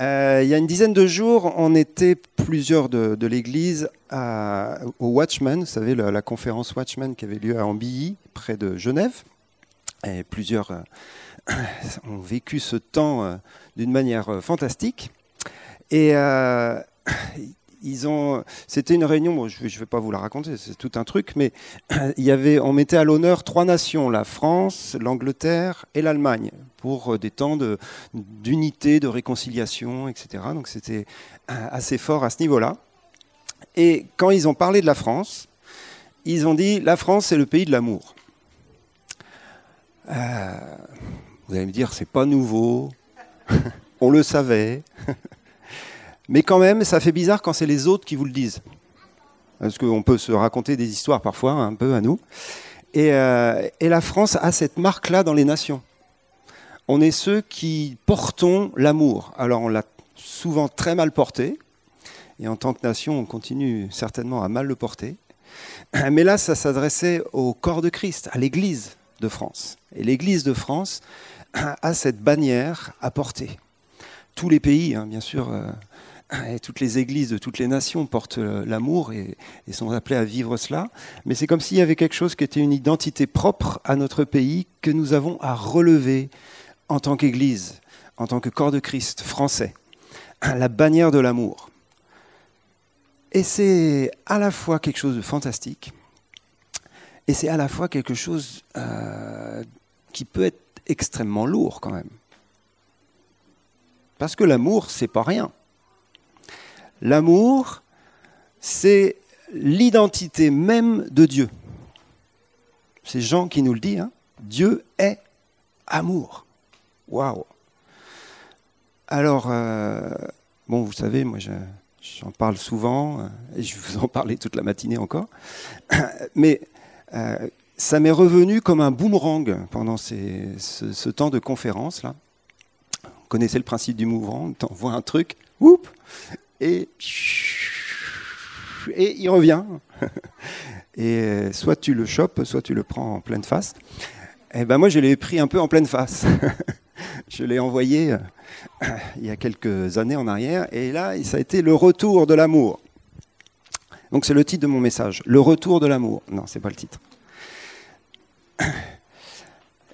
Euh, il y a une dizaine de jours, on était plusieurs de, l'église au Watchman, vous savez, la, conférence Watchman qui avait lieu à Ambilly, près de Genève. Et plusieurs euh, ont vécu ce temps euh, d'une manière fantastique. Et c'était une réunion, je ne vais pas vous la raconter, c'est tout un truc, mais il y avait, on mettait à l'honneur trois nations, la France, l'Angleterre et l'Allemagne, pour euh, des temps d'unité, de, réconciliation, etc. Donc c'était euh, assez fort à ce niveau-là. Et quand ils ont parlé de la France, ils ont dit la France c'est le pays de l'amour. Euh, vous allez me dire c'est pas nouveau, on le savait. Mais quand même, ça fait bizarre quand c'est les autres qui vous le disent. Parce qu'on peut se raconter des histoires parfois, un peu à nous. Et, euh, la France a cette marque-là dans les nations. On est ceux qui portons l'amour. Alors on l'a souvent très mal porté. Et en tant que nation, on continue certainement à mal le porter. Mais là, ça s'adressait au corps de Christ, à l'Église de France. Et l'Église de France a cette bannière à porter. Tous les pays, hein, bien sûr, euh, et toutes les églises de toutes les nations portent euh, l'amour et, sont appelées à vivre cela. Mais c'est comme s'il y avait quelque chose qui était une identité propre à notre pays que nous avons à relever en tant qu'Église, en tant que corps de Christ français. La bannière de l'amour. Et c'est à la fois quelque chose de fantastique et c'est à la fois quelque chose euh, qui peut être extrêmement lourd quand même. Parce que l'amour, c'est pas rien. L'amour, c'est l'identité même de Dieu. C'est Jean qui nous le dit. Hein. Dieu est amour. Waouh. Alors, euh, bon, vous savez, moi, j'en parle souvent, euh, et je vous en parler toute la matinée encore. Mais euh, ça m'est revenu comme un boomerang pendant ce, temps de conférence là. Vous connaissez le principe du boomerang, tu envoies un truc, oups, et, et il revient. Et euh, soit tu le chopes, soit tu le prends en pleine face. Et eh ben moi, je l'ai pris un peu en pleine face. je l'ai envoyé euh, il y a quelques années en arrière, et là, ça a été le retour de l'amour. Donc c'est le titre de mon message, le retour de l'amour. Non, c'est pas le titre.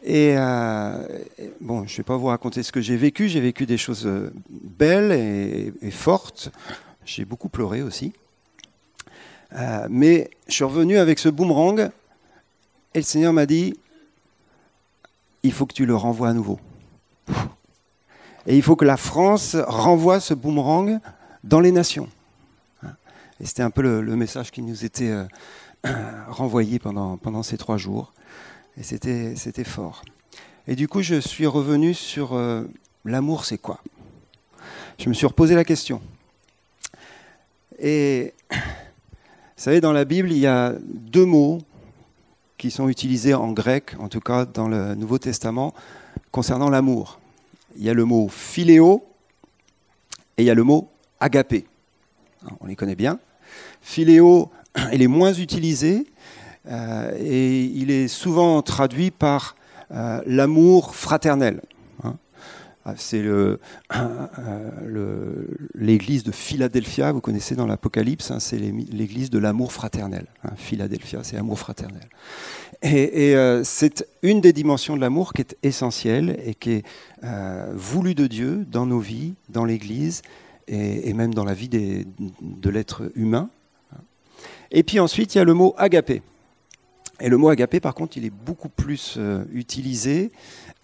Et euh, bon, je ne vais pas vous raconter ce que j'ai vécu. J'ai vécu des choses euh, belles et, fortes. J'ai beaucoup pleuré aussi. Euh, mais je suis revenu avec ce boomerang et le Seigneur m'a dit il faut que tu le renvoies à nouveau. Et il faut que la France renvoie ce boomerang dans les nations. Et c'était un peu le, message qui nous était renvoyé pendant ces trois jours. Et c'était fort. Et du coup, je suis revenu sur euh, l'amour, c'est quoi? Je me suis reposé la question. Et vous savez, dans la Bible, il y a deux mots qui sont utilisés en grec, en tout cas dans le Nouveau Testament, concernant l'amour. Il y a le mot philéo et il y a le mot agapé. On les connaît bien. Philéo, il est moins utilisé, et il est souvent traduit par euh, l'amour fraternel. Hein. Ah, c'est euh, l'église de Philadelphia, vous connaissez dans l'Apocalypse, hein, c'est l'église de l'amour fraternel. Hein. Philadelphia, c'est amour fraternel. Et, c'est une des dimensions de l'amour qui est essentielle et qui est voulue de Dieu dans nos vies, dans l'église et, même dans la vie de l'être humain. Et puis ensuite, il y a le mot agapé. Et le mot agapé, par contre, il est beaucoup plus euh, utilisé,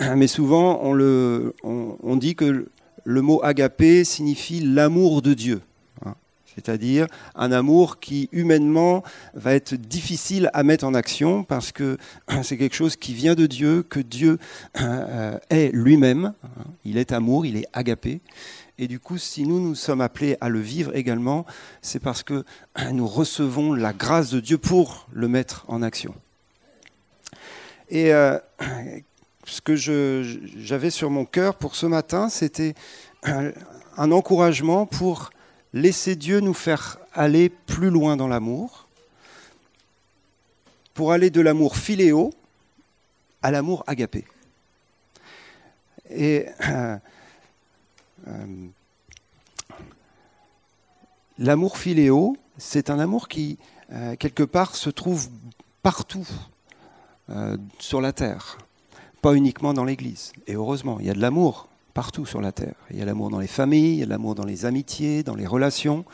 mais souvent on, dit que le mot agapé signifie l'amour de Dieu. Hein. C'est-à-dire un amour qui humainement va être difficile à mettre en action parce que c'est quelque chose qui vient de Dieu, que Dieu euh, est lui-même. Hein. Il est amour, il est agapé. Et du coup, si nous, nous sommes appelés à le vivre également, c'est parce que nous recevons la grâce de Dieu pour le mettre en action. Et euh, ce que j'avais sur mon cœur pour ce matin, c'était un, encouragement pour laisser Dieu nous faire aller plus loin dans l'amour, pour aller de l'amour philéo à l'amour agapé. Et l'amour philéo, c'est un amour qui, euh, quelque part, se trouve partout euh, sur la terre, pas uniquement dans l'Église. Et heureusement, il y a de l'amour partout sur la terre. Il y a l'amour dans les familles, il y a l'amour dans les amitiés, dans les relations,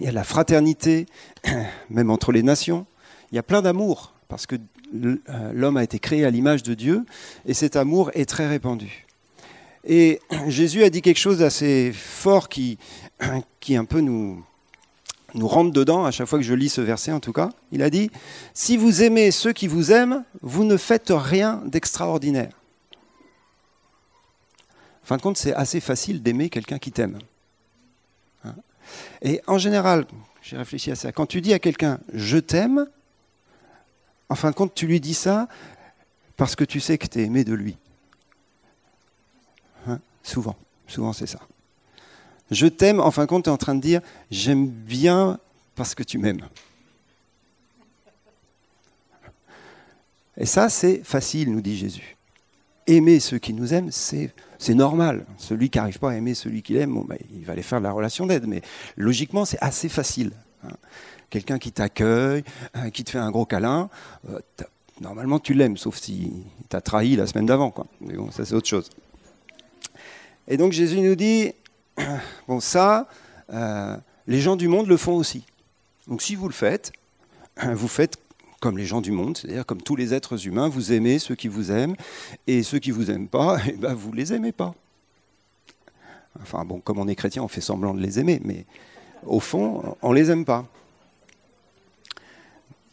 il y a la fraternité, même entre les nations. Il y a plein d'amour, parce que euh, l'homme a été créé à l'image de Dieu, et cet amour est très répandu. Et Jésus a dit quelque chose d'assez fort qui, un peu nous, nous rentre dedans, à chaque fois que je lis ce verset en tout cas. Il a dit, si vous aimez ceux qui vous aiment, vous ne faites rien d'extraordinaire. En fin de compte, c'est assez facile d'aimer quelqu'un qui t'aime. Hein. Et en général, j'ai réfléchi à ça, quand tu dis à quelqu'un je t'aime, en fin de compte, tu lui dis ça parce que tu sais que tu es aimé de lui. Hein, souvent, souvent c'est ça. Je t'aime, en fin de compte, tu es en train de dire j'aime bien parce que tu m'aimes. Et ça, c'est facile, nous dit Jésus. Aimer ceux qui nous aiment, c'est, normal. Celui qui n'arrive pas à aimer celui qu'il aime, ben, il va aller faire de la relation d'aide. Mais logiquement, c'est assez facile. Hein quelqu'un qui t'accueille, euh, qui te fait un gros câlin, euh, normalement tu l'aimes, sauf si t'a trahi la semaine d'avant. Mais bon, ça c'est autre chose. Et donc Jésus nous dit, bon ça, euh, les gens du monde le font aussi. Donc si vous le faites, vous faites comme les gens du monde, c'est-à-dire comme tous les êtres humains, vous aimez ceux qui vous aiment, et ceux qui vous aiment pas, eh ben, vous les aimez pas. Enfin bon, comme on est chrétien, on fait semblant de les aimer, mais au fond, on les aime pas.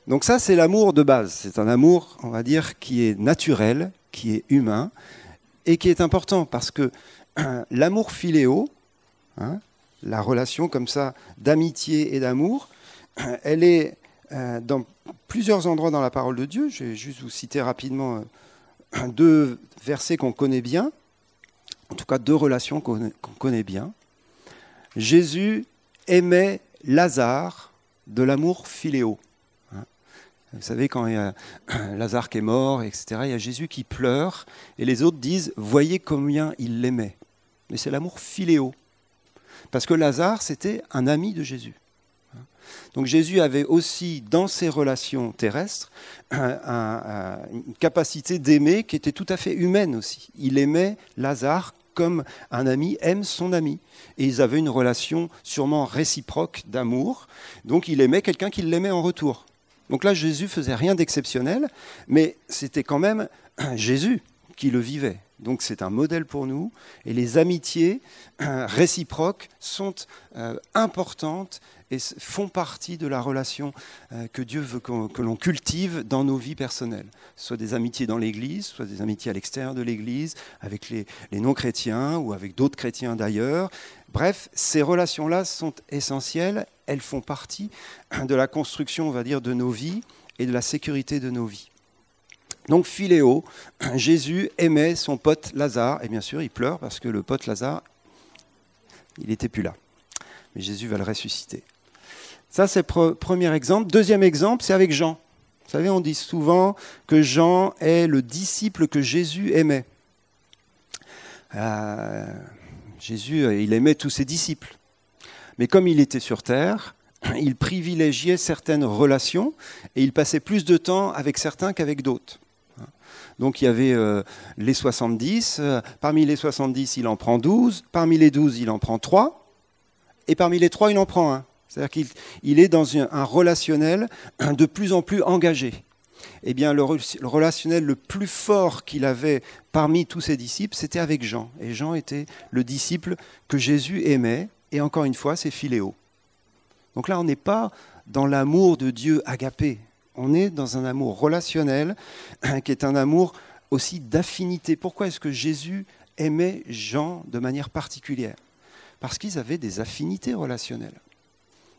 Donc ça, c'est l'amour de base. C'est un amour, on va dire, qui est naturel, qui est humain, et qui est important parce que l'amour philéo, hein, la relation comme ça d'amitié et d'amour, elle est euh, dans plusieurs endroits dans la parole de Dieu. Je vais juste vous citer rapidement euh, deux versets qu'on connaît bien, en tout cas deux relations qu'on connaît bien. Jésus aimait Lazare de l'amour philéo. Vous savez, quand il y a Lazare qui est mort, etc., il y a Jésus qui pleure, et les autres disent Voyez combien il l'aimait. Mais c'est l'amour philéo. Parce que Lazare, c'était un ami de Jésus. Donc Jésus avait aussi, dans ses relations terrestres, une capacité d'aimer qui était tout à fait humaine aussi. Il aimait Lazare comme un ami aime son ami. Et ils avaient une relation sûrement réciproque d'amour. Donc il aimait quelqu'un qui l'aimait en retour. Donc là, Jésus faisait rien d'exceptionnel, mais c'était quand même Jésus qui le vivait. Donc c'est un modèle pour nous. Et les amitiés réciproques sont euh, importantes et font partie de la relation euh, que Dieu veut que l'on cultive dans nos vies personnelles. Soit des amitiés dans l'Église, soit des amitiés à l'extérieur de l'Église, avec les non-chrétiens ou avec d'autres chrétiens d'ailleurs. Bref, ces relations-là sont essentielles elles font partie de la construction, on va dire, de nos vies et de la sécurité de nos vies. Donc Philéo, Jésus aimait son pote Lazare, et bien sûr il pleure parce que le pote Lazare, il n'était plus là. Mais Jésus va le ressusciter. Ça c'est le premier exemple. Deuxième exemple, c'est avec Jean. Vous savez, on dit souvent que Jean est le disciple que Jésus aimait. Euh, Jésus, il aimait tous ses disciples. Mais comme il était sur Terre, il privilégiait certaines relations et il passait plus de temps avec certains qu'avec d'autres. Donc il y avait euh, les 70, euh, parmi les 70 il en prend 12, parmi les 12 il en prend 3, et parmi les 3 il en prend un. C'est-à-dire qu'il est dans un, relationnel de plus en plus engagé. Eh bien, le, relationnel le plus fort qu'il avait parmi tous ses disciples, c'était avec Jean. Et Jean était le disciple que Jésus aimait et encore une fois, c'est philéo. Donc là, on n'est pas dans l'amour de Dieu agapé. On est dans un amour relationnel qui est un amour aussi d'affinité. Pourquoi est-ce que Jésus aimait Jean de manière particulière? Parce qu'ils avaient des affinités relationnelles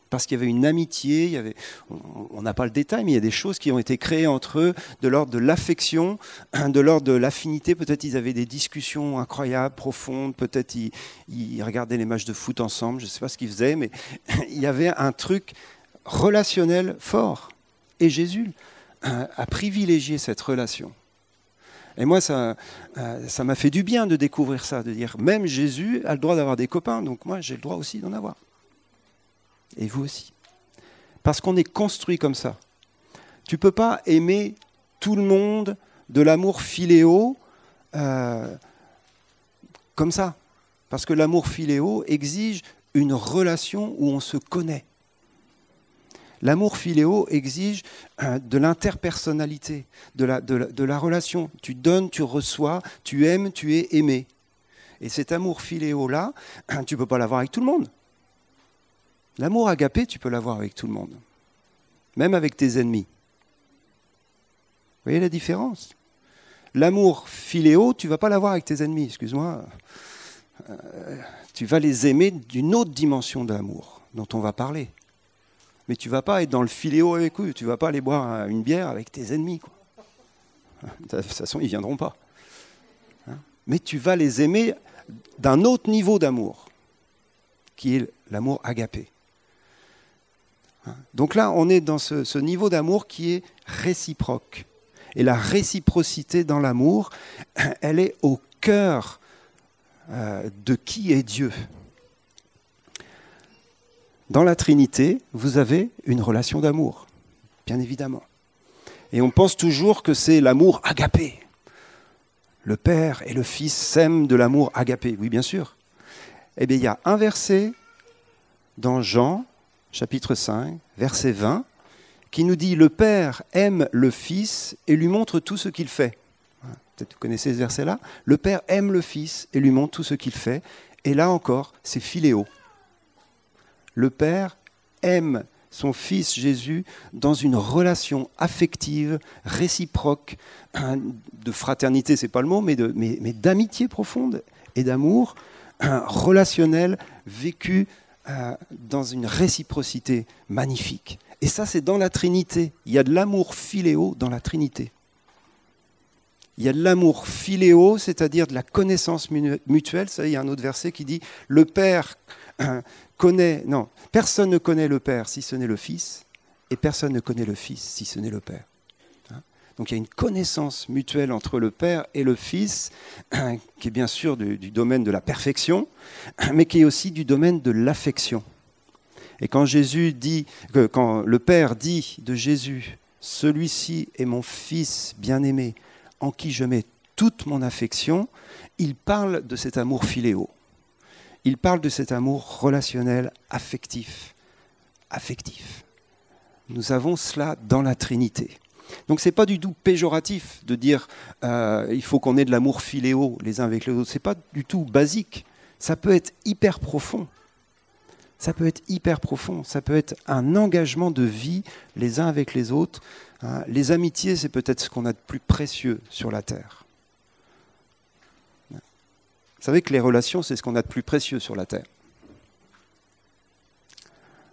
parce qu'il y avait une amitié, il y avait, on n'a pas le détail, mais il y a des choses qui ont été créées entre eux de l'ordre de l'affection, de l'ordre de l'affinité. Peut-être ils avaient des discussions incroyables, profondes, peut-être ils, regardaient les matchs de foot ensemble, je ne sais pas ce qu'ils faisaient, mais il y avait un truc relationnel fort. Et Jésus a privilégié cette relation. Et moi, ça, euh, ça m'a fait du bien de découvrir ça, de dire même Jésus a le droit d'avoir des copains, donc moi j'ai le droit aussi d'en avoir. Et vous aussi. Parce qu'on est construit comme ça. Tu ne peux pas aimer tout le monde de l'amour filéo euh, comme ça. Parce que l'amour filéo exige une relation où on se connaît. L'amour filéo exige euh, de l'interpersonnalité, de la, de la, relation. Tu donnes, tu reçois, tu aimes, tu es aimé. Et cet amour filéo-là, tu ne peux pas l'avoir avec tout le monde. L'amour agapé, tu peux l'avoir avec tout le monde, même avec tes ennemis. Vous voyez la différence? L'amour filéo, tu ne vas pas l'avoir avec tes ennemis, excuse-moi. Euh, tu vas les aimer d'une autre dimension d'amour dont on va parler. Mais tu vas pas être dans le filéo avec eux, tu vas pas aller boire une bière avec tes ennemis. De toute façon, ils ne viendront pas. Hein? Mais tu vas les aimer d'un autre niveau d'amour, qui est l'amour agapé. Hein? Donc là, on est dans ce niveau d'amour qui est réciproque. Et la réciprocité dans l'amour, elle est au cœur euh, de qui est Dieu. Dans la Trinité, vous avez une relation d'amour, bien évidemment. Et on pense toujours que c'est l'amour agapé. Le Père et le Fils s'aiment de l'amour agapé. Oui, bien sûr. Eh bien, il y a un verset dans Jean, chapitre 5, verset 20, qui nous dit Le Père aime le Fils et lui montre tout ce qu'il fait. Peut-être vous connaissez ce verset-là. Le Père aime le Fils et lui montre tout ce qu'il fait. Et là encore, c'est philéo. Le Père aime son Fils Jésus dans une relation affective, réciproque, de fraternité, c'est pas le mot, mais, d'amitié profonde et d'amour relationnel vécu euh, dans une réciprocité magnifique. Et ça, c'est dans la Trinité. Il y a de l'amour philéo dans la Trinité. Il y a de l'amour philéo, c'est-à-dire de la connaissance mutuelle. Ça, il y a un autre verset qui dit Le Père euh, Non, personne ne connaît le Père si ce n'est le Fils, et personne ne connaît le Fils si ce n'est le Père. Hein? Donc il y a une connaissance mutuelle entre le Père et le Fils, qui est bien sûr du, du domaine de la perfection, mais qui est aussi du domaine de l'affection. Et quand Jésus dit, quand le Père dit de Jésus, celui-ci est mon Fils bien-aimé, en qui je mets toute mon affection, il parle de cet amour philéo. Il parle de cet amour relationnel, affectif. Affectif. Nous avons cela dans la Trinité. Donc ce n'est pas du tout péjoratif de dire euh, il faut qu'on ait de l'amour philéo les uns avec les autres. Ce n'est pas du tout basique. Ça peut être hyper profond. Ça peut être hyper profond. Ça peut être un engagement de vie les uns avec les autres Hein, les amitiés, c'est peut-être ce qu'on a de plus précieux sur la terre. Vous savez que les relations, c'est ce qu'on a de plus précieux sur la terre.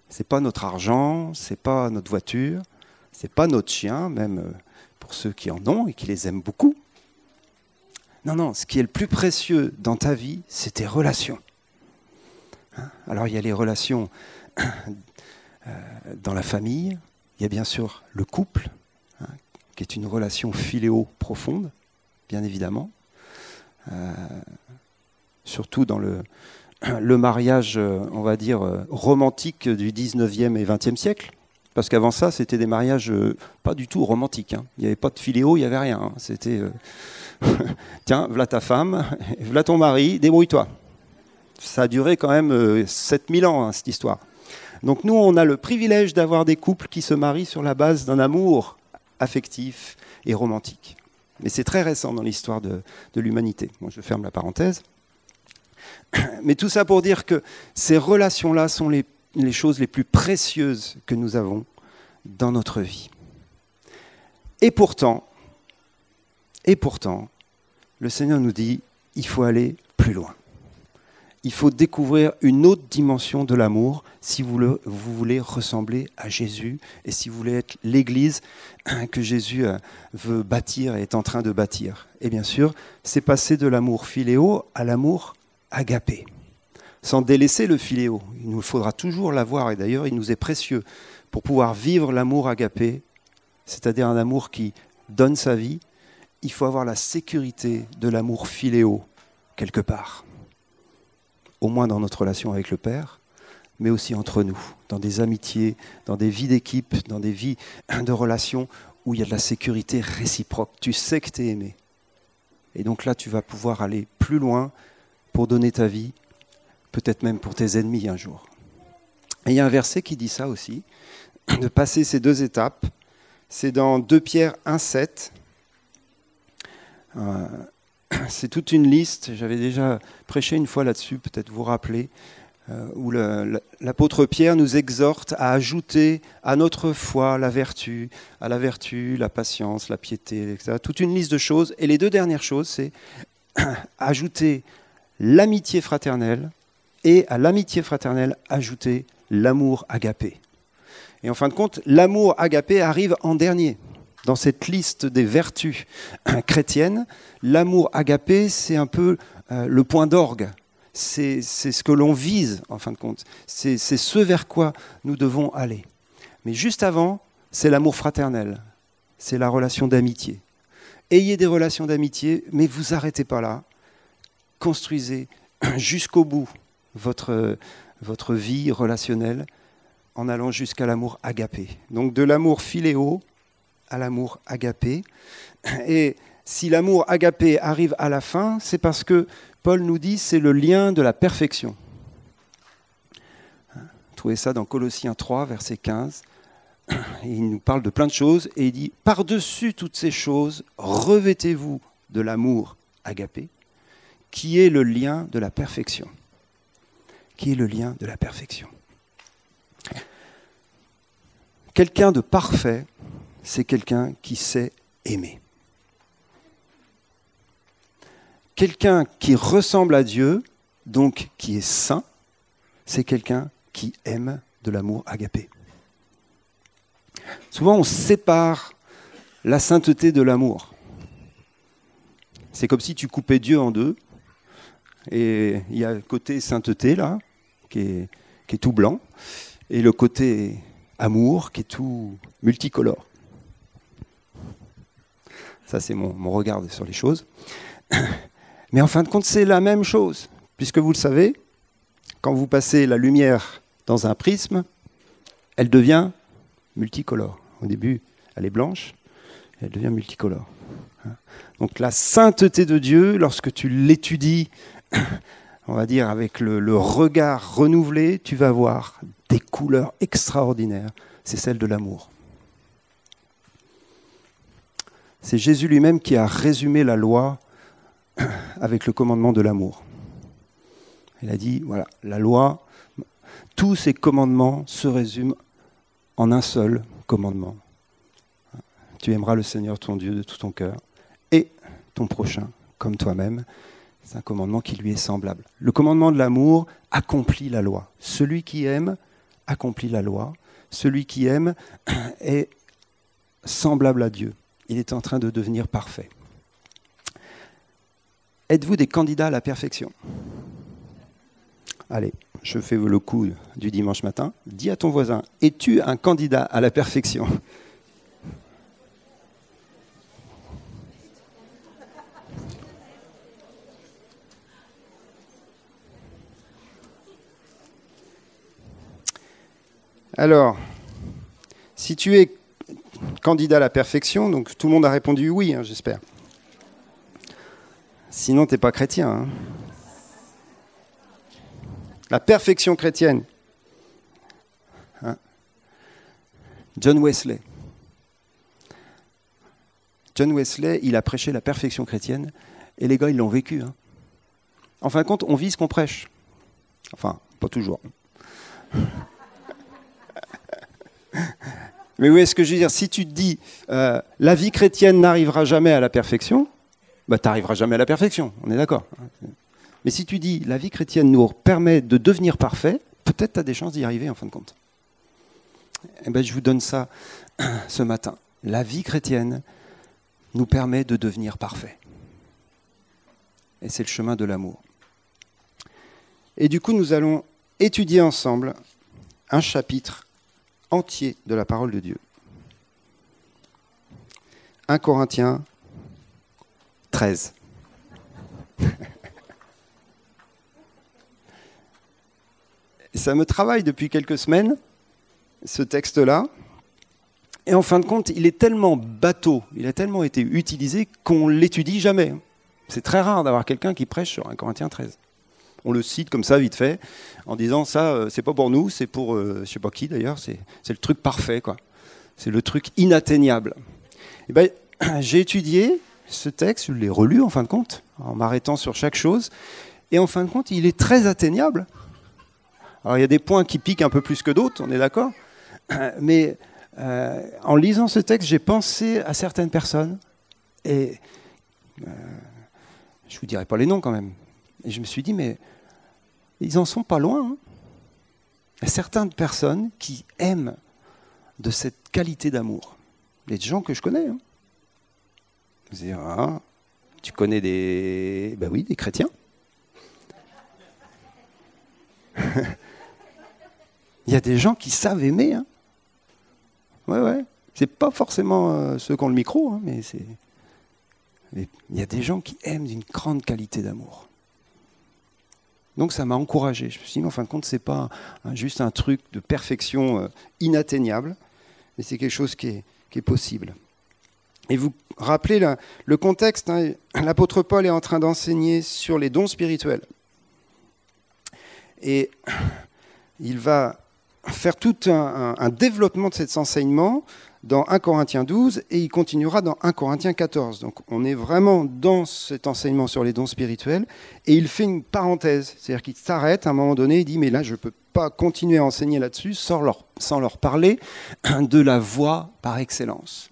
C'est pas notre argent, c'est pas notre voiture, c'est pas notre chien, même euh, pour ceux qui en ont et qui les aiment beaucoup. Non, non, ce qui est le plus précieux dans ta vie, c'est tes relations. Hein, alors il y a les relations euh, dans la famille, il y a bien sûr le couple, hein, qui est une relation filéo profonde, bien évidemment. Euh, surtout dans le, mariage, on va dire, romantique du 19e et 20e siècle. Parce qu'avant ça, c'était des mariages euh, pas du tout romantiques. Hein. Il n'y avait pas de filéo, il n'y avait rien. Hein. C'était euh, tiens, voilà ta femme, voilà ton mari, débrouille-toi. Ça a duré quand même 7000 ans, cette histoire. Donc nous, on a le privilège d'avoir des couples qui se marient sur la base d'un amour affectif et romantique. Mais c'est très récent dans l'histoire de, l'humanité. Je ferme la parenthèse. Mais tout ça pour dire que ces relations-là sont les, choses les plus précieuses que nous avons dans notre vie. Et pourtant, le Seigneur nous dit, il faut aller plus loin il faut découvrir une autre dimension de l'amour si vous, voulez ressembler à Jésus et si vous voulez être l'Église que Jésus euh, veut bâtir et est en train de bâtir. Et bien sûr, c'est passer de l'amour philéo à l'amour agapé, sans délaisser le philéo. Il nous faudra toujours l'avoir et d'ailleurs il nous est précieux pour pouvoir vivre l'amour agapé, c'est-à-dire un amour qui donne sa vie. Il faut avoir la sécurité de l'amour philéo quelque part au moins dans notre relation avec le Père, mais aussi entre nous, dans des amitiés, dans des vies d'équipe, dans des vies de relations où il y a de la sécurité réciproque. Tu sais que tu es aimé. Et donc là, tu vas pouvoir aller plus loin pour donner ta vie, peut-être même pour tes ennemis un jour. Et il y a un verset qui dit ça aussi, de passer ces deux étapes. C'est dans 2 Pierre 1,7. Euh, c'est toute une liste, j'avais déjà prêché une fois là-dessus, peut-être vous rappeler, euh, où l'apôtre Pierre nous exhorte à ajouter à notre foi la vertu, à la vertu, la patience, la piété, etc. Toute une liste de choses. Et les deux dernières choses, c'est ajouter l'amitié fraternelle et à l'amitié fraternelle ajouter l'amour agapé. Et en fin de compte, l'amour agapé arrive en dernier. Dans cette liste des vertus chrétiennes, l'amour agapé, c'est un peu euh, le point d'orgue. C'est ce que l'on vise, en fin de compte. C'est ce vers quoi nous devons aller. Mais juste avant, c'est l'amour fraternel. C'est la relation d'amitié. Ayez des relations d'amitié, mais vous arrêtez pas là. Construisez jusqu'au bout votre, vie relationnelle en allant jusqu'à l'amour agapé. Donc de l'amour philéo à l'amour agapé. Et si l'amour agapé arrive à la fin, c'est parce que Paul nous dit c'est le lien de la perfection. Vous trouvez ça dans Colossiens 3, verset 15. il nous parle de plein de choses et il dit par-dessus toutes ces choses, revêtez-vous de l'amour agapé, qui est le lien de la perfection. Qui est le lien de la perfection. Quelqu'un de parfait, c'est quelqu'un qui sait aimer. Quelqu'un qui ressemble à Dieu, donc qui est saint, c'est quelqu'un qui aime de l'amour agapé. Souvent, on sépare la sainteté de l'amour. C'est comme si tu coupais Dieu en deux, et il y a le côté sainteté, là, qui est, tout blanc, et le côté amour qui est tout multicolore. Ça, c'est mon, mon, regard sur les choses. Mais en fin de compte, c'est la même chose, puisque vous le savez, quand vous passez la lumière dans un prisme, elle devient multicolore. Au début, elle est blanche, elle devient multicolore. Donc la sainteté de Dieu, lorsque tu l'étudies, on va dire avec le, regard renouvelé, tu vas voir des couleurs extraordinaires, c'est celle de l'amour. C'est Jésus lui-même qui a résumé la loi avec le commandement de l'amour. Il a dit, voilà, la loi, tous ces commandements se résument en un seul commandement. Tu aimeras le Seigneur ton Dieu de tout ton cœur et ton prochain comme toi-même. C'est un commandement qui lui est semblable. Le commandement de l'amour accomplit la loi. Celui qui aime accomplit la loi. Celui qui aime est semblable à Dieu. Il est en train de devenir parfait. Êtes-vous des candidats à la perfection? Allez, je fais le coup du dimanche matin. Dis à ton voisin, es-tu un candidat à la perfection? Alors, si tu es candidat à la perfection, donc tout le monde a répondu oui, hein, j'espère. Sinon, tu n'es pas chrétien. Hein. La perfection chrétienne. Hein. John Wesley. John Wesley, il a prêché la perfection chrétienne et les gars, ils l'ont vécu. En fin de compte, on vit ce qu'on prêche. Enfin, pas toujours. Mais oui, ce que je veux dire? Si tu te dis euh, la vie chrétienne n'arrivera jamais à la perfection, bah, tu n'arriveras jamais à la perfection, on est d'accord. Mais si tu dis la vie chrétienne nous permet de devenir parfait, peut-être tu as des chances d'y arriver en fin de compte. Eh ben, je vous donne ça ce matin. La vie chrétienne nous permet de devenir parfait. Et c'est le chemin de l'amour. Et du coup, nous allons étudier ensemble un chapitre entier de la parole de Dieu. 1 Corinthiens 13. ça me travaille depuis quelques semaines, ce texte-là. Et en fin de compte, il est tellement bateau, il a tellement été utilisé qu'on l'étudie jamais. C'est très rare d'avoir quelqu'un qui prêche sur un Corinthien 13. On le cite comme ça, vite fait, en disant ça, euh, c'est pas pour nous, c'est pour, euh, je sais pas qui d'ailleurs, c'est le truc parfait, quoi. C'est le truc inatteignable. Eh ben, j'ai étudié ce texte, je l'ai relu en fin de compte, en m'arrêtant sur chaque chose, et en fin de compte, il est très atteignable. Alors il y a des points qui piquent un peu plus que d'autres, on est d'accord, mais euh, en lisant ce texte, j'ai pensé à certaines personnes, et euh, je ne vous dirai pas les noms quand même. Et je me suis dit, mais ils en sont pas loin. Hein. Il y a certaines personnes qui aiment de cette qualité d'amour. Des gens que je connais. Hein. Ah, tu connais des. Ben oui, des chrétiens. Il y a des gens qui savent aimer. Hein. Ouais, ouais. C'est pas forcément euh, ceux qui ont le micro, hein, mais c'est. Il y a des gens qui aiment d'une grande qualité d'amour. Donc ça m'a encouragé. Je me suis dit, en fin de compte, c'est pas juste un truc de perfection euh, inatteignable, mais c'est quelque chose qui est, qui est, possible. Et vous rappelez le contexte, hein, l'apôtre Paul est en train d'enseigner sur les dons spirituels. Et il va faire tout un, développement de cet enseignement dans 1 Corinthiens 12 et il continuera dans 1 Corinthiens 14. Donc on est vraiment dans cet enseignement sur les dons spirituels et il fait une parenthèse, c'est-à-dire qu'il s'arrête à un moment donné et dit mais là je ne peux pas continuer à enseigner là-dessus sans leur, sans leur parler de la voie par excellence.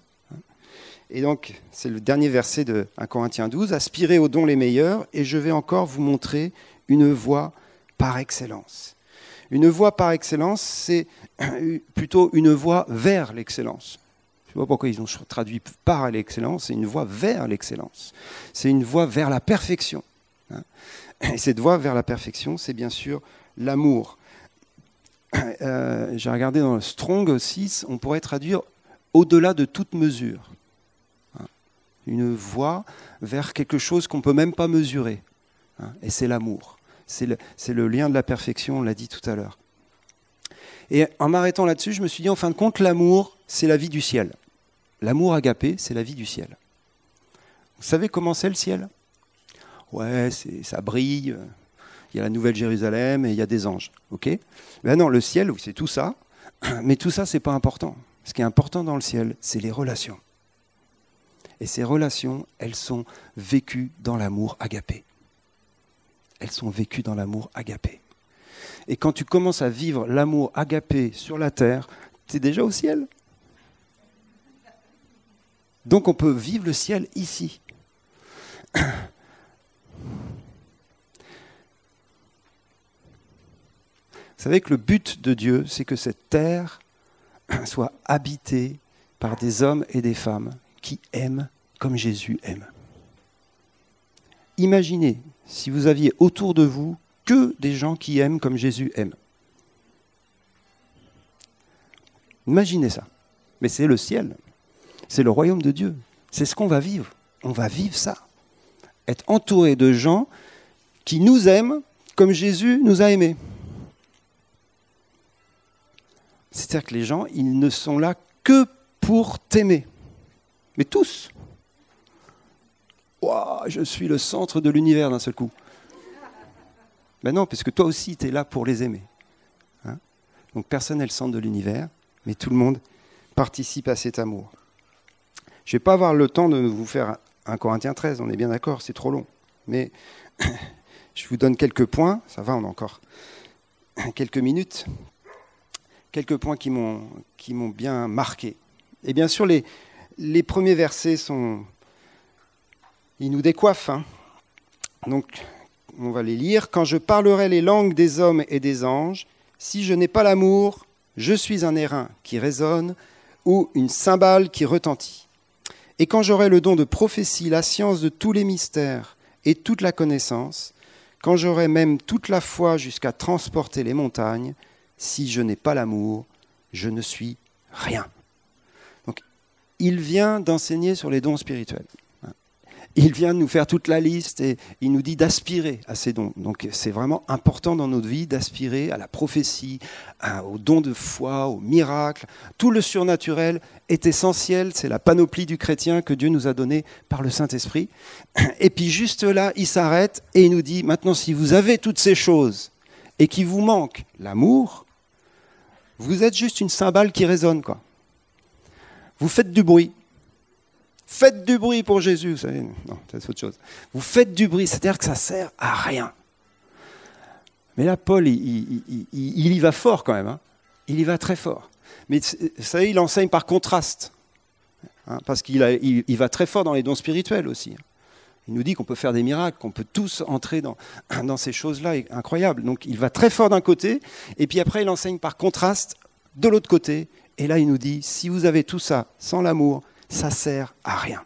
Et donc c'est le dernier verset de 1 Corinthiens 12, aspirez aux dons les meilleurs et je vais encore vous montrer une voie par excellence. Une voie par excellence, c'est plutôt une voie vers l'excellence. Je ne sais pas pourquoi ils ont traduit par l'excellence, c'est une voie vers l'excellence. C'est une voie vers la perfection. Hein. Et cette voie vers la perfection, c'est bien sûr l'amour. Euh, j'ai regardé dans le Strong 6, on pourrait traduire au-delà de toute mesure. Hein. Une voie vers quelque chose qu'on ne peut même pas mesurer. Hein. Et c'est l'amour. C'est le, lien de la perfection, on l'a dit tout à l'heure. Et en m'arrêtant là-dessus, je me suis dit, en fin de compte, l'amour, c'est la vie du ciel. L'amour agapé, c'est la vie du ciel. Vous savez comment c'est le ciel? Ouais, ça brille, il y a la Nouvelle Jérusalem et il y a des anges. Ok? Ben non, le ciel, c'est tout ça, mais tout ça, c'est pas important. Ce qui est important dans le ciel, c'est les relations. Et ces relations, elles sont vécues dans l'amour agapé elles sont vécues dans l'amour agapé. Et quand tu commences à vivre l'amour agapé sur la terre, tu es déjà au ciel. Donc on peut vivre le ciel ici. Vous savez que le but de Dieu, c'est que cette terre soit habitée par des hommes et des femmes qui aiment comme Jésus aime. Imaginez si vous aviez autour de vous que des gens qui aiment comme Jésus aime. Imaginez ça. Mais c'est le ciel. C'est le royaume de Dieu. C'est ce qu'on va vivre. On va vivre ça. Être entouré de gens qui nous aiment comme Jésus nous a aimés. C'est-à-dire que les gens, ils ne sont là que pour t'aimer. Mais tous je suis le centre de l'univers d'un seul coup. Ben non, parce que toi aussi, tu es là pour les aimer. Hein? Donc personne n'est le centre de l'univers, mais tout le monde participe à cet amour. Je ne vais pas avoir le temps de vous faire un Corinthien 13, on est bien d'accord, c'est trop long. Mais je vous donne quelques points, ça va, on a encore quelques minutes, quelques points qui m'ont bien marqué. Et bien sûr, les, les premiers versets sont, il nous décoiffe. Hein. Donc, on va les lire. Quand je parlerai les langues des hommes et des anges, si je n'ai pas l'amour, je suis un airain qui résonne ou une cymbale qui retentit. Et quand j'aurai le don de prophétie, la science de tous les mystères et toute la connaissance, quand j'aurai même toute la foi jusqu'à transporter les montagnes, si je n'ai pas l'amour, je ne suis rien. Donc, il vient d'enseigner sur les dons spirituels. Il vient de nous faire toute la liste et il nous dit d'aspirer à ces dons. Donc c'est vraiment important dans notre vie d'aspirer à la prophétie, aux dons de foi, aux miracles. Tout le surnaturel est essentiel, c'est la panoplie du chrétien que Dieu nous a donnée par le Saint-Esprit. Et puis juste là, il s'arrête et il nous dit, maintenant si vous avez toutes ces choses et qu'il vous manque l'amour, vous êtes juste une cymbale qui résonne. quoi. Vous faites du bruit Faites du bruit pour Jésus, vous savez. Non, c'est autre chose. Vous faites du bruit, c'est-à-dire que ça sert à rien. Mais là, Paul, il, y va fort quand même. Hein. Il y va très fort. Mais vous savez, il enseigne par contraste. Hein, parce qu'il il, va très fort dans les dons spirituels aussi. Hein. Il nous dit qu'on peut faire des miracles, qu'on peut tous entrer dans, dans ces choses-là incroyables. Donc il va très fort d'un côté, et puis après il enseigne par contraste de l'autre côté. Et là il nous dit, si vous avez tout ça sans l'amour, ça sert à rien.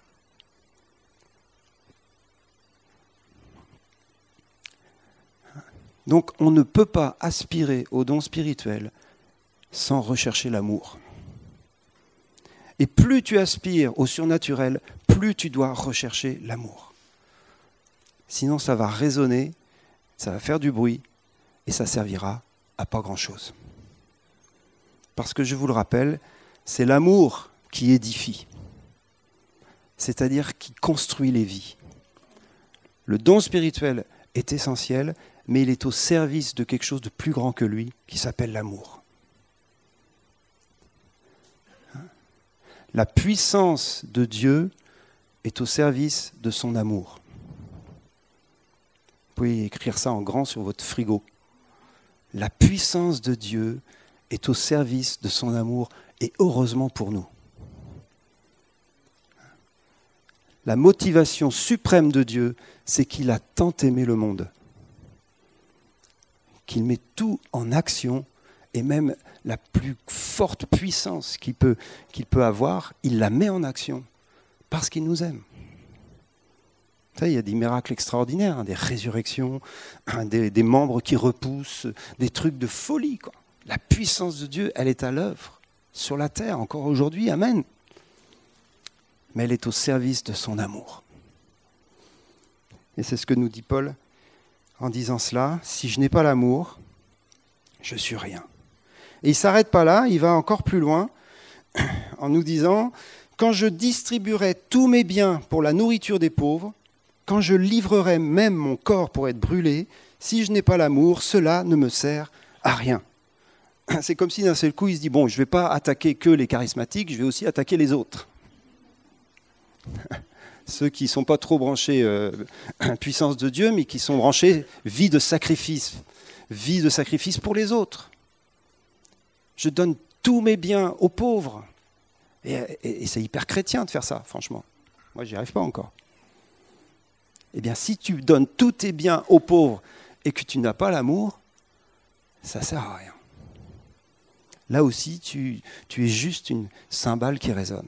Donc on ne peut pas aspirer au don spirituel sans rechercher l'amour. Et plus tu aspires au surnaturel, plus tu dois rechercher l'amour. Sinon ça va résonner, ça va faire du bruit et ça servira à pas grand-chose. Parce que je vous le rappelle, c'est l'amour qui édifie c'est-à-dire qui construit les vies. Le don spirituel est essentiel, mais il est au service de quelque chose de plus grand que lui, qui s'appelle l'amour. La puissance de Dieu est au service de son amour. Vous pouvez écrire ça en grand sur votre frigo. La puissance de Dieu est au service de son amour, et heureusement pour nous. La motivation suprême de Dieu, c'est qu'il a tant aimé le monde, qu'il met tout en action, et même la plus forte puissance qu'il peut, avoir, il la met en action, parce qu'il nous aime. il y a des miracles extraordinaires, hein, des résurrections, hein, des, membres qui repoussent, des trucs de folie. La puissance de Dieu, elle est à l'œuvre sur la terre, encore aujourd'hui. Amen mais elle est au service de son amour. Et c'est ce que nous dit Paul en disant cela, si je n'ai pas l'amour, je suis rien. Et il ne s'arrête pas là, il va encore plus loin en nous disant, quand je distribuerai tous mes biens pour la nourriture des pauvres, quand je livrerai même mon corps pour être brûlé, si je n'ai pas l'amour, cela ne me sert à rien. C'est comme si d'un seul coup il se dit, bon, je ne vais pas attaquer que les charismatiques, je vais aussi attaquer les autres. Ceux qui ne sont pas trop branchés euh, puissance de Dieu, mais qui sont branchés vie de sacrifice, vie de sacrifice pour les autres. Je donne tous mes biens aux pauvres. Et, c'est hyper chrétien de faire ça, franchement. Moi, j'y arrive pas encore. Eh bien, si tu donnes tous tes biens aux pauvres et que tu n'as pas l'amour, ça sert à rien. Là aussi, tu es juste une cymbale qui résonne.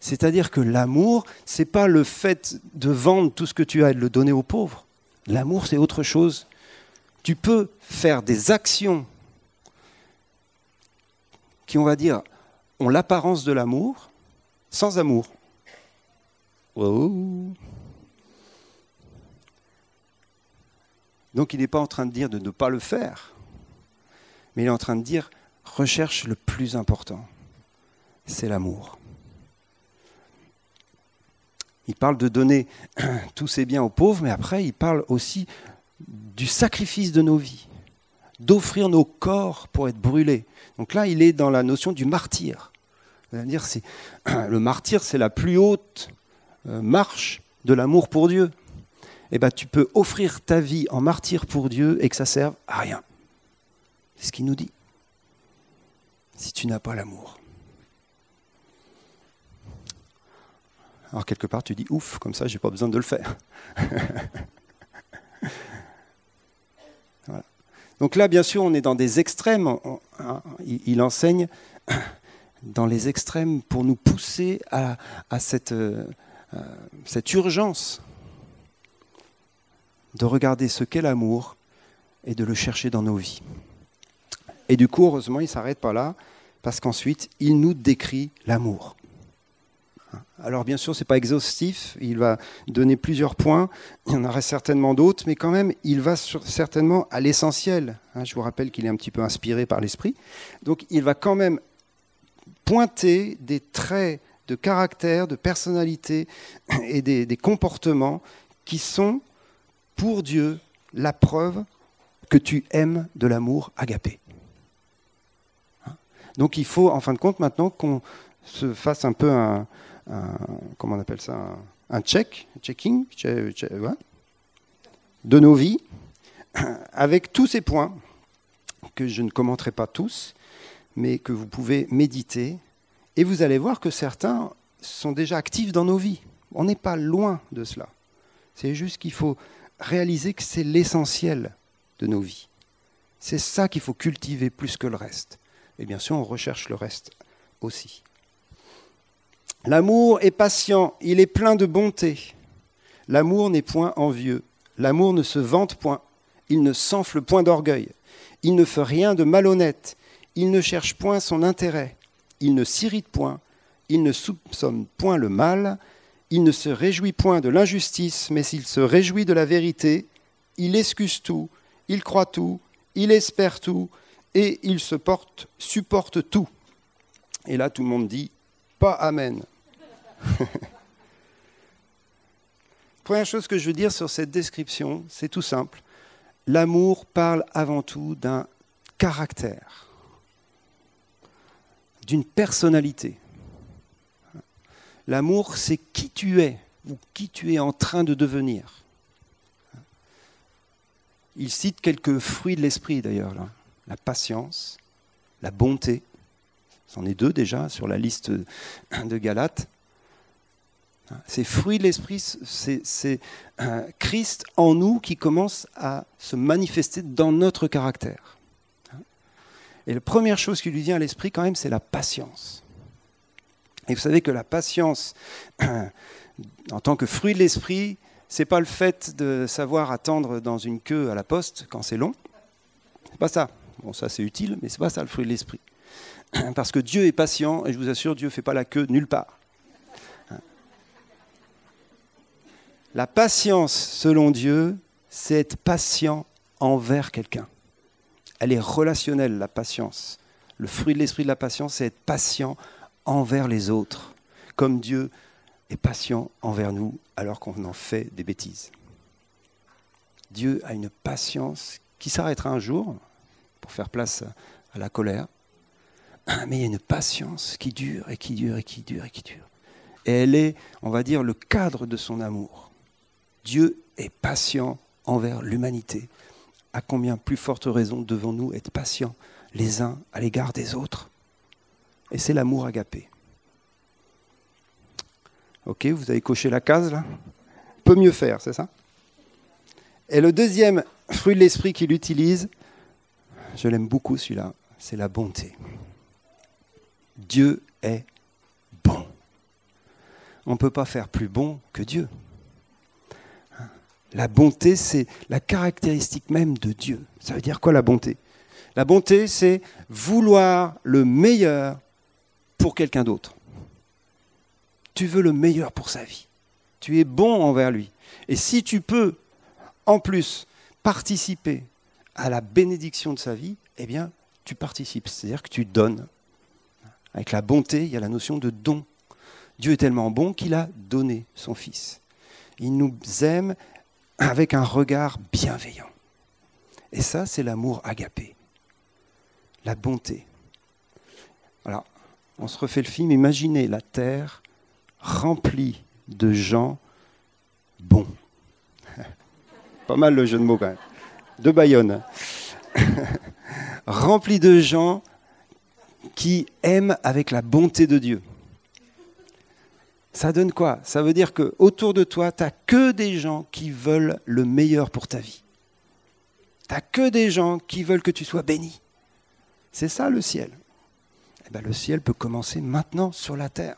C'est-à-dire que l'amour, ce n'est pas le fait de vendre tout ce que tu as et de le donner aux pauvres. L'amour, c'est autre chose. Tu peux faire des actions qui, on va dire, ont l'apparence de l'amour, sans amour. Donc il n'est pas en train de dire de ne pas le faire, mais il est en train de dire recherche le plus important, c'est l'amour. Il parle de donner tous ses biens aux pauvres, mais après, il parle aussi du sacrifice de nos vies, d'offrir nos corps pour être brûlés. Donc là, il est dans la notion du martyr. dire le martyr, c'est la plus haute euh, marche de l'amour pour Dieu. Eh ben, tu peux offrir ta vie en martyr pour Dieu et que ça serve à rien. C'est ce qu'il nous dit. Si tu n'as pas l'amour. Alors quelque part, tu dis ouf, comme ça, j'ai pas besoin de le faire. Donc là, bien sûr, on est dans des extrêmes. Hein, il, enseigne dans les extrêmes pour nous pousser à, cette, euh, cette urgence de regarder ce qu'est l'amour et de le chercher dans nos vies. Et du coup, heureusement, il ne s'arrête pas là, parce qu'ensuite, il nous décrit l'amour. Alors bien sûr, ce n'est pas exhaustif, il va donner plusieurs points, il y en aurait certainement d'autres, mais quand même, il va certainement à l'essentiel. Hein. je vous rappelle qu'il est un petit peu inspiré par l'esprit. Donc il va quand même pointer des traits de caractère, de personnalité et des comportements qui sont, pour Dieu, la preuve que tu aimes de l'amour agapé. Hein. Donc il faut, en fin de compte, maintenant qu'on se fasse un peu un, comment on appelle ça, un, check, checking, de nos vies, avec tous ces points que je ne commenterai pas tous, mais que vous pouvez méditer, et vous allez voir que certains sont déjà actifs dans nos vies. On n'est pas loin de cela. C'est juste qu'il faut réaliser que c'est l'essentiel de nos vies. C'est ça qu'il faut cultiver plus que le reste. Et bien sûr, on recherche le reste aussi. L'amour est patient, il est plein de bonté. L'amour n'est point envieux. L'amour ne se vante point. Il ne s'enfle point d'orgueil. Il ne fait rien de malhonnête. Il ne cherche point son intérêt. Il ne s'irrite point. Il ne soupçonne point le mal. Il ne se réjouit point de l'injustice, mais s'il se réjouit de la vérité. Il excuse tout il croit tout, il espère tout, et il se porte, supporte tout. Et là, tout le monde dit pas Amen. Première chose que je veux dire sur cette description, c'est tout simple. L'amour parle avant tout d'un caractère, d'une personnalité. L'amour, c'est qui tu es ou qui tu es en train de devenir. Il cite quelques fruits de l'esprit d'ailleurs, la patience, la bonté. C'en est deux déjà sur la liste de Galates. Ces fruits de l'esprit, c'est Christ en nous qui commence à se manifester dans notre caractère. Et la première chose qui lui vient à l'esprit quand même, c'est la patience. Et vous savez que la patience, en tant que fruit de l'esprit, c'est pas le fait de savoir attendre dans une queue à la poste quand c'est long. C'est pas ça. Bon, ça c'est utile, mais c'est pas ça le fruit de l'esprit. Parce que Dieu est patient, et je vous assure, Dieu ne fait pas la queue nulle part. La patience, selon Dieu, c'est être patient envers quelqu'un. Elle est relationnelle, la patience. Le fruit de l'esprit de la patience, c'est être patient envers les autres, comme Dieu est patient envers nous alors qu'on en fait des bêtises. Dieu a une patience qui s'arrêtera un jour pour faire place à la colère, mais il y a une patience qui dure et qui dure et qui dure et qui dure. Et elle est, on va dire, le cadre de son amour. Dieu est patient envers l'humanité. À combien plus forte raison devons-nous être patients les uns à l'égard des autres? Et c'est l'amour agapé. Ok, vous avez coché la case là? Peut mieux faire, c'est ça? Et le deuxième fruit de l'esprit qu'il utilise, je l'aime beaucoup celui-là, c'est la bonté. Dieu est bon. On ne peut pas faire plus bon que Dieu. La bonté, c'est la caractéristique même de Dieu. Ça veut dire quoi la bonté? La bonté, c'est vouloir le meilleur pour quelqu'un d'autre tu veux le meilleur pour sa vie. Tu es bon envers lui. Et si tu peux, en plus, participer à la bénédiction de sa vie, eh bien, tu participes. C'est-à-dire que tu donnes. Avec la bonté, il y a la notion de don. Dieu est tellement bon qu'il a donné son Fils. Il nous aime avec un regard bienveillant. Et ça, c'est l'amour agapé. La bonté. Alors, on se refait le film. Imaginez la terre rempli de gens bons. Pas mal le jeu de mots quand même. De Bayonne. rempli de gens qui aiment avec la bonté de Dieu. Ça donne quoi? Ça veut dire que autour de toi, tu n'as que des gens qui veulent le meilleur pour ta vie. Tu n'as que des gens qui veulent que tu sois béni. C'est ça le ciel. Eh bien, le ciel peut commencer maintenant sur la terre.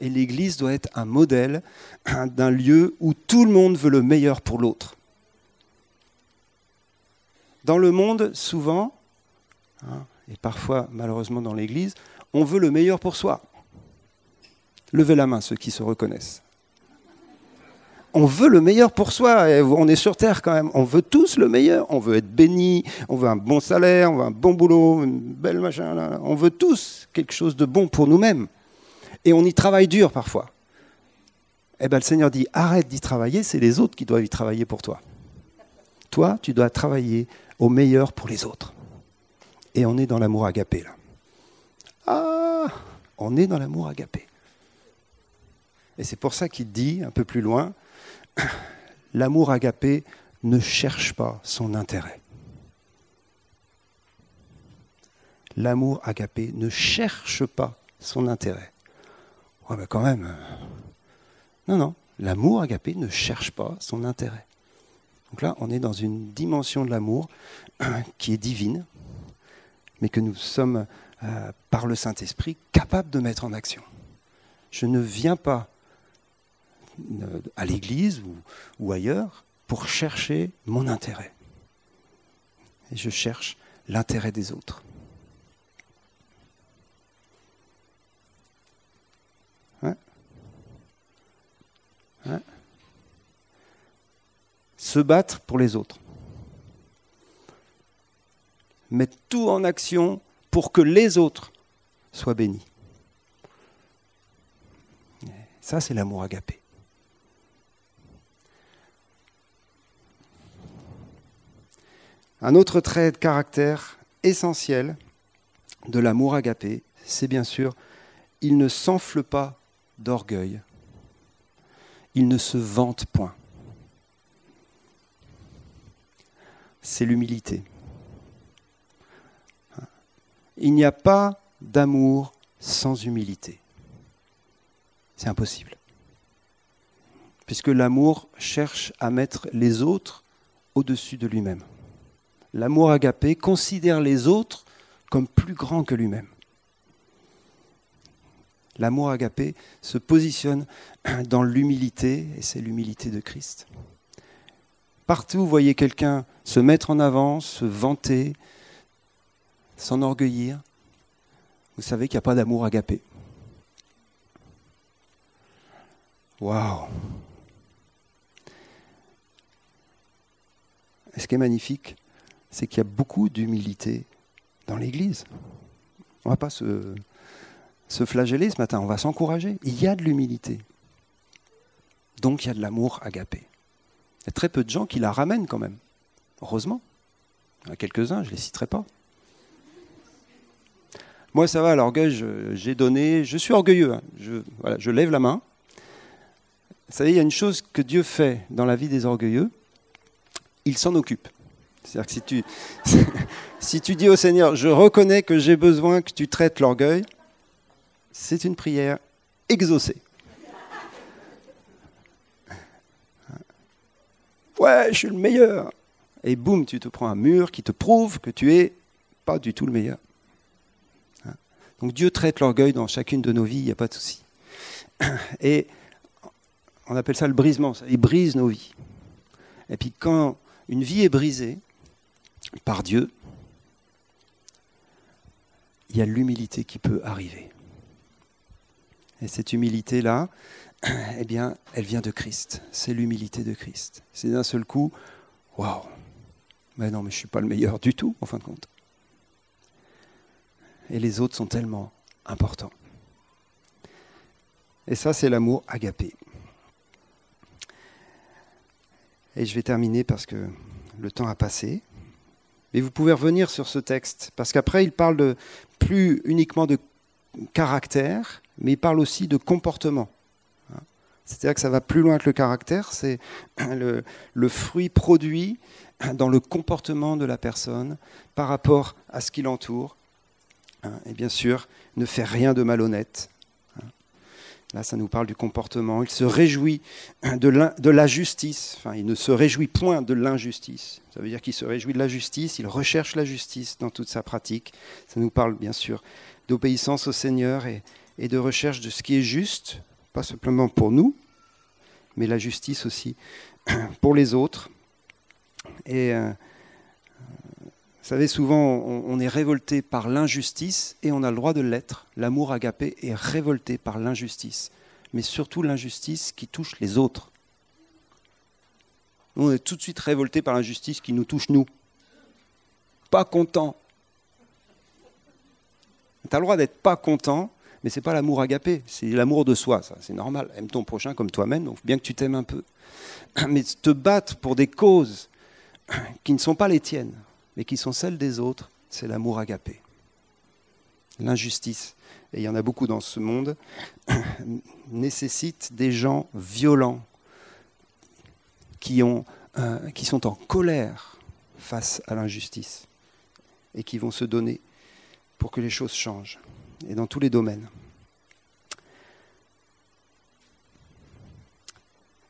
Et l'Église doit être un modèle d'un lieu où tout le monde veut le meilleur pour l'autre. Dans le monde, souvent, hein, et parfois malheureusement dans l'Église, on veut le meilleur pour soi. Levez la main ceux qui se reconnaissent. On veut le meilleur pour soi, on est sur Terre quand même, on veut tous le meilleur, on veut être béni, on veut un bon salaire, on veut un bon boulot, une belle machin, on veut tous quelque chose de bon pour nous-mêmes. Et on y travaille dur parfois. Eh bien le Seigneur dit, arrête d'y travailler, c'est les autres qui doivent y travailler pour toi. Toi, tu dois travailler au meilleur pour les autres. Et on est dans l'amour agapé là. Ah, on est dans l'amour agapé. Et c'est pour ça qu'il dit un peu plus loin, l'amour agapé ne cherche pas son intérêt. L'amour agapé ne cherche pas son intérêt. Ouais, mais quand même. Euh, non, non. L'amour agapé ne cherche pas son intérêt. Donc là, on est dans une dimension de l'amour qui est divine, mais que nous sommes, euh, par le Saint-Esprit, capables de mettre en action. Je ne viens pas à l'église ou, ailleurs pour chercher mon intérêt. Et je cherche l'intérêt des autres. Se battre pour les autres. Mettre tout en action pour que les autres soient bénis. Ça, c'est l'amour agapé. Un autre trait de caractère essentiel de l'amour agapé, c'est bien sûr, il ne s'enfle pas d'orgueil. Il ne se vante point. C'est l'humilité. Il n'y a pas d'amour sans humilité. C'est impossible. Puisque l'amour cherche à mettre les autres au-dessus de lui-même l'amour agapé considère les autres comme plus grands que lui-même. L'amour agapé se positionne dans l'humilité, et c'est l'humilité de Christ. Partout, vous voyez quelqu'un se mettre en avant, se vanter, s'enorgueillir. Vous savez qu'il n'y a pas d'amour agapé. Waouh Et ce qui est magnifique, c'est qu'il y a beaucoup d'humilité dans l'Église. On ne va pas se, flageller ce matin, on va s'encourager. Il y a de l'humilité. Donc il y a de l'amour agapé. Il y a très peu de gens qui la ramènent quand même. Heureusement. Il y en a quelques-uns, je ne les citerai pas. Moi, ça va, l'orgueil, j'ai donné, je suis orgueilleux. Hein. Je, je lève la main. Vous savez, il y a une chose que Dieu fait dans la vie des orgueilleux, il s'en occupe. C'est-à-dire que si tu, dis au Seigneur, je reconnais que j'ai besoin que tu traites l'orgueil, c'est une prière exaucée. Ouais, je suis le meilleur. Et boum, tu te prends un mur qui te prouve que tu es pas du tout le meilleur. Donc Dieu traite l'orgueil dans chacune de nos vies, il n'y a pas de souci. Et on appelle ça le brisement, il brise nos vies. Et puis quand une vie est brisée, par Dieu, il y a l'humilité qui peut arriver. Et cette humilité-là, eh bien, elle vient de Christ. C'est l'humilité de Christ. C'est d'un seul coup, waouh, mais non, mais je ne suis pas le meilleur du tout, en fin de compte. Et les autres sont tellement importants. Et ça, c'est l'amour agapé. Et je vais terminer parce que le temps a passé. Mais vous pouvez revenir sur ce texte, parce qu'après, il parle plus uniquement de caractère, mais il parle aussi de comportement. C'est-à-dire que ça va plus loin que le caractère, c'est le, le, fruit produit dans le comportement de la personne par rapport à ce qui l'entoure. Et bien sûr, ne fait rien de malhonnête, Là, ça nous parle du comportement. Il se réjouit de la justice. Enfin, il ne se réjouit point de l'injustice. Ça veut dire qu'il se réjouit de la justice. Il recherche la justice dans toute sa pratique. Ça nous parle bien sûr d'obéissance au Seigneur et, de recherche de ce qui est juste, pas simplement pour nous, mais la justice aussi pour les autres. Et euh, vous savez, souvent, on, est révolté par l'injustice et on a le droit de l'être. L'amour agapé est révolté par l'injustice. mais surtout l'injustice qui touche les autres. Nous, on est tout de suite révoltés par l'injustice qui nous touche nous. Pas content. Tu as le droit d'être pas content, mais c'est pas l'amour agapé, c'est l'amour de soi, ça, c'est normal. Aime ton prochain comme toi-même, donc bien que tu t'aimes un peu. Mais te battre pour des causes qui ne sont pas les tiennes, mais qui sont celles des autres, c'est l'amour agapé. L'injustice, et il y en a beaucoup dans ce monde, nécessite des gens violents, qui, euh, qui sont en colère face à l'injustice et qui vont se donner pour que les choses changent, et dans tous les domaines.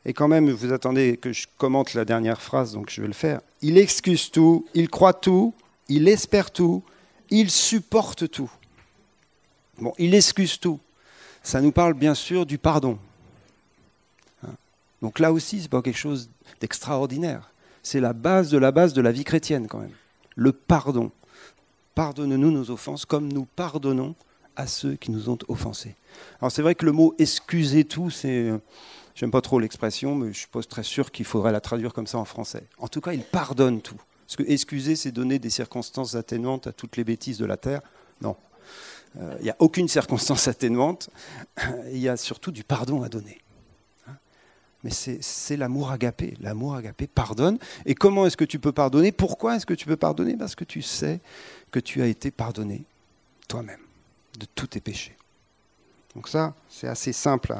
Et quand même, vous attendez que je commente la dernière phrase, donc je vais le faire. Il excuse tout, il croit tout, il espère tout, il supporte tout. Bon, il excuse tout. Ça nous parle bien sûr du pardon. Hein. Donc là aussi, ce n'est pas quelque chose d'extraordinaire. C'est la base de la base de la vie chrétienne quand même. Le pardon. Pardonne-nous nos offenses comme nous pardonnons à ceux qui nous ont offensés. Alors c'est vrai que le mot excuser tout, c'est... J'aime pas trop l'expression, mais je suis pas très sûr qu'il faudrait la traduire comme ça en français. En tout cas, il pardonne tout. Parce que excuser, c'est donner des circonstances atténuantes à toutes les bêtises de la terre. Non. Euh, il n'y a aucune circonstance atténuante. Il y a surtout du pardon à donner. Hein. Mais c'est l'amour agapé. L'amour agapé pardonne. Et comment est-ce que tu peux pardonner? Pourquoi est-ce que tu peux pardonner? Parce que tu sais que tu as été pardonné toi-même de tous tes péchés. Donc ça, c'est assez simple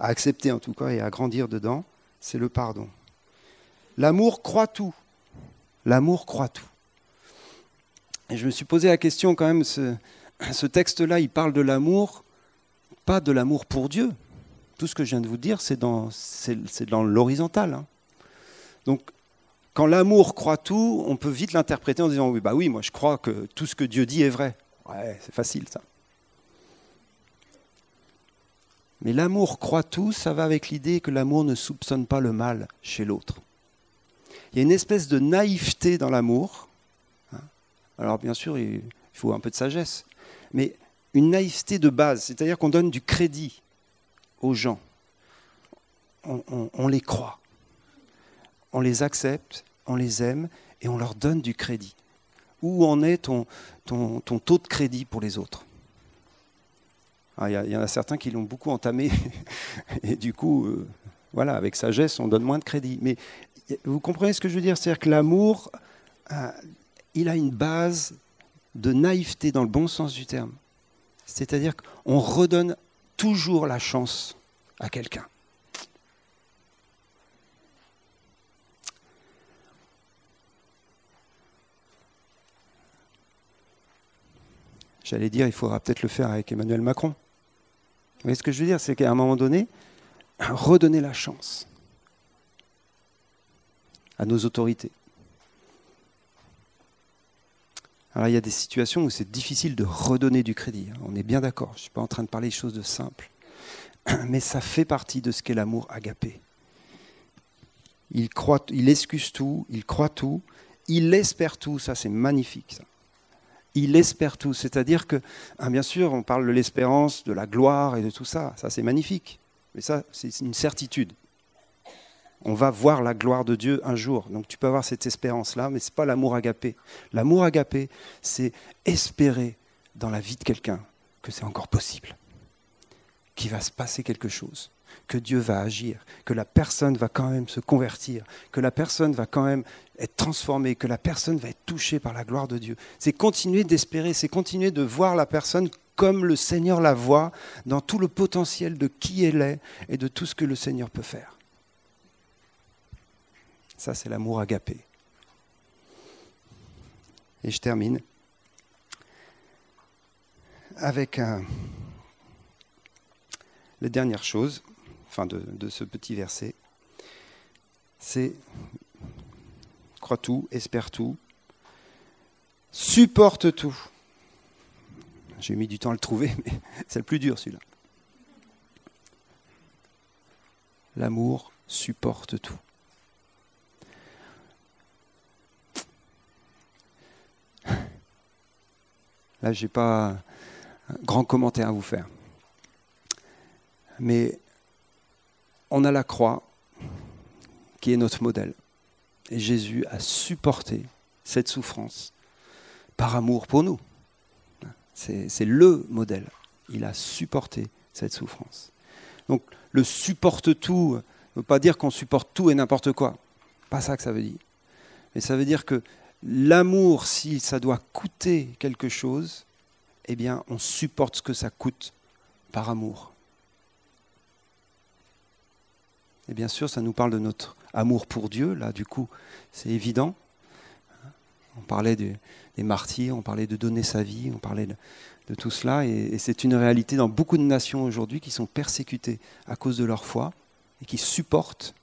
à accepter en tout cas et à grandir dedans, c'est le pardon. L'amour croit tout. L'amour croit tout. Et je me suis posé la question quand même, ce, texte-là, il parle de l'amour, pas de l'amour pour Dieu. Tout ce que je viens de vous dire, c'est dans, dans l'horizontal. Hein. Donc, quand l'amour croit tout, on peut vite l'interpréter en disant oui, bah oui, moi je crois que tout ce que Dieu dit est vrai. Ouais, c'est facile ça. Mais l'amour croit tout, ça va avec l'idée que l'amour ne soupçonne pas le mal chez l'autre. Il y a une espèce de naïveté dans l'amour. Hein. Alors bien sûr, il faut un peu de sagesse, mais une naïveté de base, c'est-à-dire qu'on donne du crédit aux gens. On, les croit, on les accepte, on les aime et on leur donne du crédit. Où en est ton taux de crédit pour les autres? Ah, il y, en a certains qui l'ont beaucoup entamé, et du coup, euh, voilà, avec sagesse, on donne moins de crédit. Mais vous comprenez ce que je veux dire? C'est-à-dire que l'amour, euh, il a une base de naïveté dans le bon sens du terme. C'est-à-dire qu'on redonne toujours la chance à quelqu'un. J'allais dire, il faudra peut-être le faire avec Emmanuel Macron. Mais ce que je veux dire, c'est qu'à un moment donné, redonner la chance à nos autorités. Alors il y a des situations où c'est difficile de redonner du crédit, hein. on est bien d'accord, je ne suis pas en train de parler de choses de simples, mais ça fait partie de ce qu'est l'amour agapé. Il, croit, il excuse tout, il croit tout, il espère tout, ça c'est magnifique. Ça il espère tout. C'est-à-dire que, hein, bien sûr, on parle de l'espérance, de la gloire et de tout ça. Ça, c'est magnifique. Mais ça, c'est une certitude. On va voir la gloire de Dieu un jour. Donc tu peux avoir cette espérance-là, mais ce n'est pas l'amour agapé. L'amour agapé, c'est espérer dans la vie de quelqu'un que c'est encore possible, qu'il va se passer quelque chose que Dieu va agir, que la personne va quand même se convertir, que la personne va quand même être transformée, que la personne va être touchée par la gloire de Dieu. C'est continuer d'espérer, c'est continuer de voir la personne comme le Seigneur la voit, dans tout le potentiel de qui elle est et de tout ce que le Seigneur peut faire. Ça, c'est l'amour agapé. Et je termine avec un, la dernière chose enfin de, ce petit verset, c'est crois tout, espère tout, supporte tout. J'ai mis du temps à le trouver, mais c'est le plus dur celui-là. L'amour supporte tout. Là, je n'ai pas un grand commentaire à vous faire. Mais on a la croix qui est notre modèle. Et Jésus a supporté cette souffrance par amour pour nous. C'est le modèle. Il a supporté cette souffrance. Donc le supporte tout ne veut pas dire qu'on supporte tout et n'importe quoi. Pas ça que ça veut dire. Mais ça veut dire que l'amour, si ça doit coûter quelque chose, eh bien on supporte ce que ça coûte par amour. Et bien sûr, ça nous parle de notre amour pour Dieu. Là, du coup, c'est évident. On parlait des, martyrs, on parlait de donner sa vie, on parlait de, tout cela. Et, c'est une réalité dans beaucoup de nations aujourd'hui qui sont persécutées à cause de leur foi et qui supportent.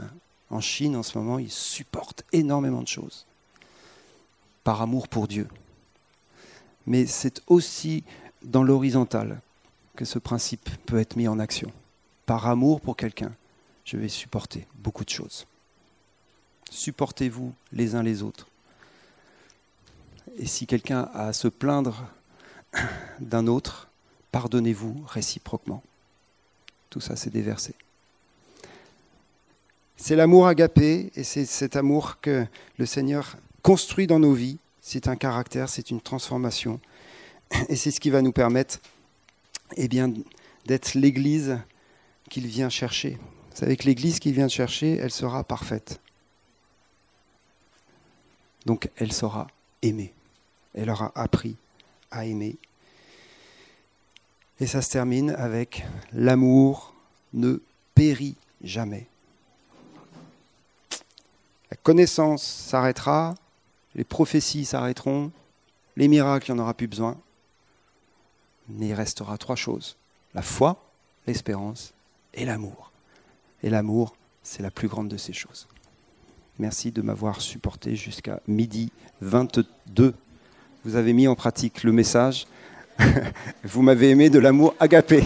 Hein. En Chine, en ce moment, ils supportent énormément de choses par amour pour Dieu. Mais c'est aussi dans l'horizontal que ce principe peut être mis en action. Par amour pour quelqu'un, je vais supporter beaucoup de choses. Supportez-vous les uns les autres. Et si quelqu'un a à se plaindre d'un autre, pardonnez-vous réciproquement. Tout ça, c'est déversé. C'est l'amour agapé et c'est cet amour que le Seigneur construit dans nos vies. C'est un caractère, c'est une transformation. Et c'est ce qui va nous permettre eh d'être l'Église qu'il vient chercher. Savez que l'Église qu'il vient chercher, elle sera parfaite. Donc elle sera aimée. Elle aura appris à aimer. Et ça se termine avec l'amour ne périt jamais. La connaissance s'arrêtera, les prophéties s'arrêteront, les miracles, il n'y en aura plus besoin. Mais il restera trois choses. La foi, l'espérance et l'amour. Et l'amour, c'est la plus grande de ces choses. Merci de m'avoir supporté jusqu'à midi 22. Vous avez mis en pratique le message. Vous m'avez aimé de l'amour agapé.